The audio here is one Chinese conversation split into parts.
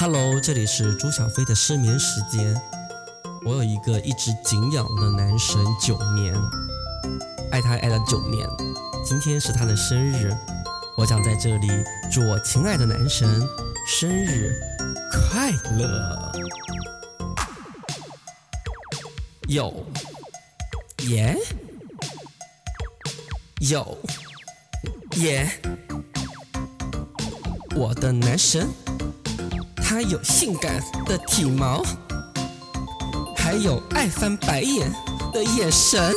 Hello，这里是朱小飞的失眠时间。我有一个一直敬仰的男神九年，爱他爱了九年。今天是他的生日，我想在这里祝我亲爱的男神生日快乐。有耶，有耶，我的男神。他有性感的体毛，还有爱翻白眼的眼神。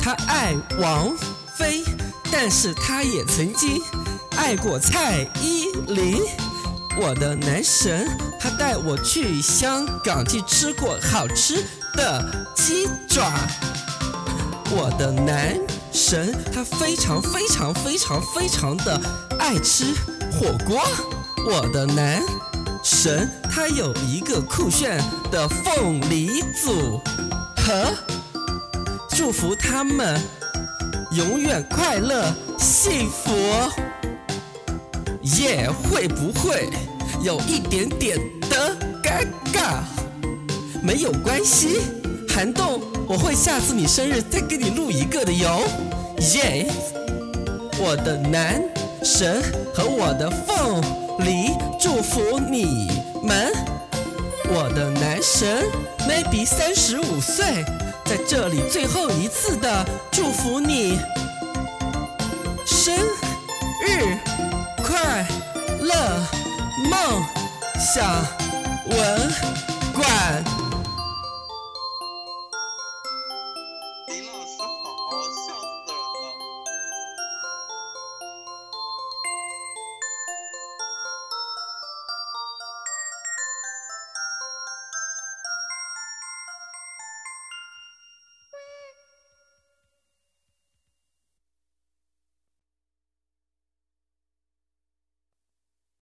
他爱王菲，但是他也曾经爱过蔡依林。我的男神，他带我去香港去吃过好吃的鸡爪。我的男神，他非常非常非常非常的爱吃火锅。我的男神，他有一个酷炫的凤梨组合，祝福他们永远快乐幸福。耶，会不会有一点点的尴尬？没有关系，韩栋，我会下次你生日再给你录一个的哟。耶，我的男神和我的凤。梨祝福你们，我的男神，maybe 三十五岁，在这里最后一次的祝福你，乐，梦想。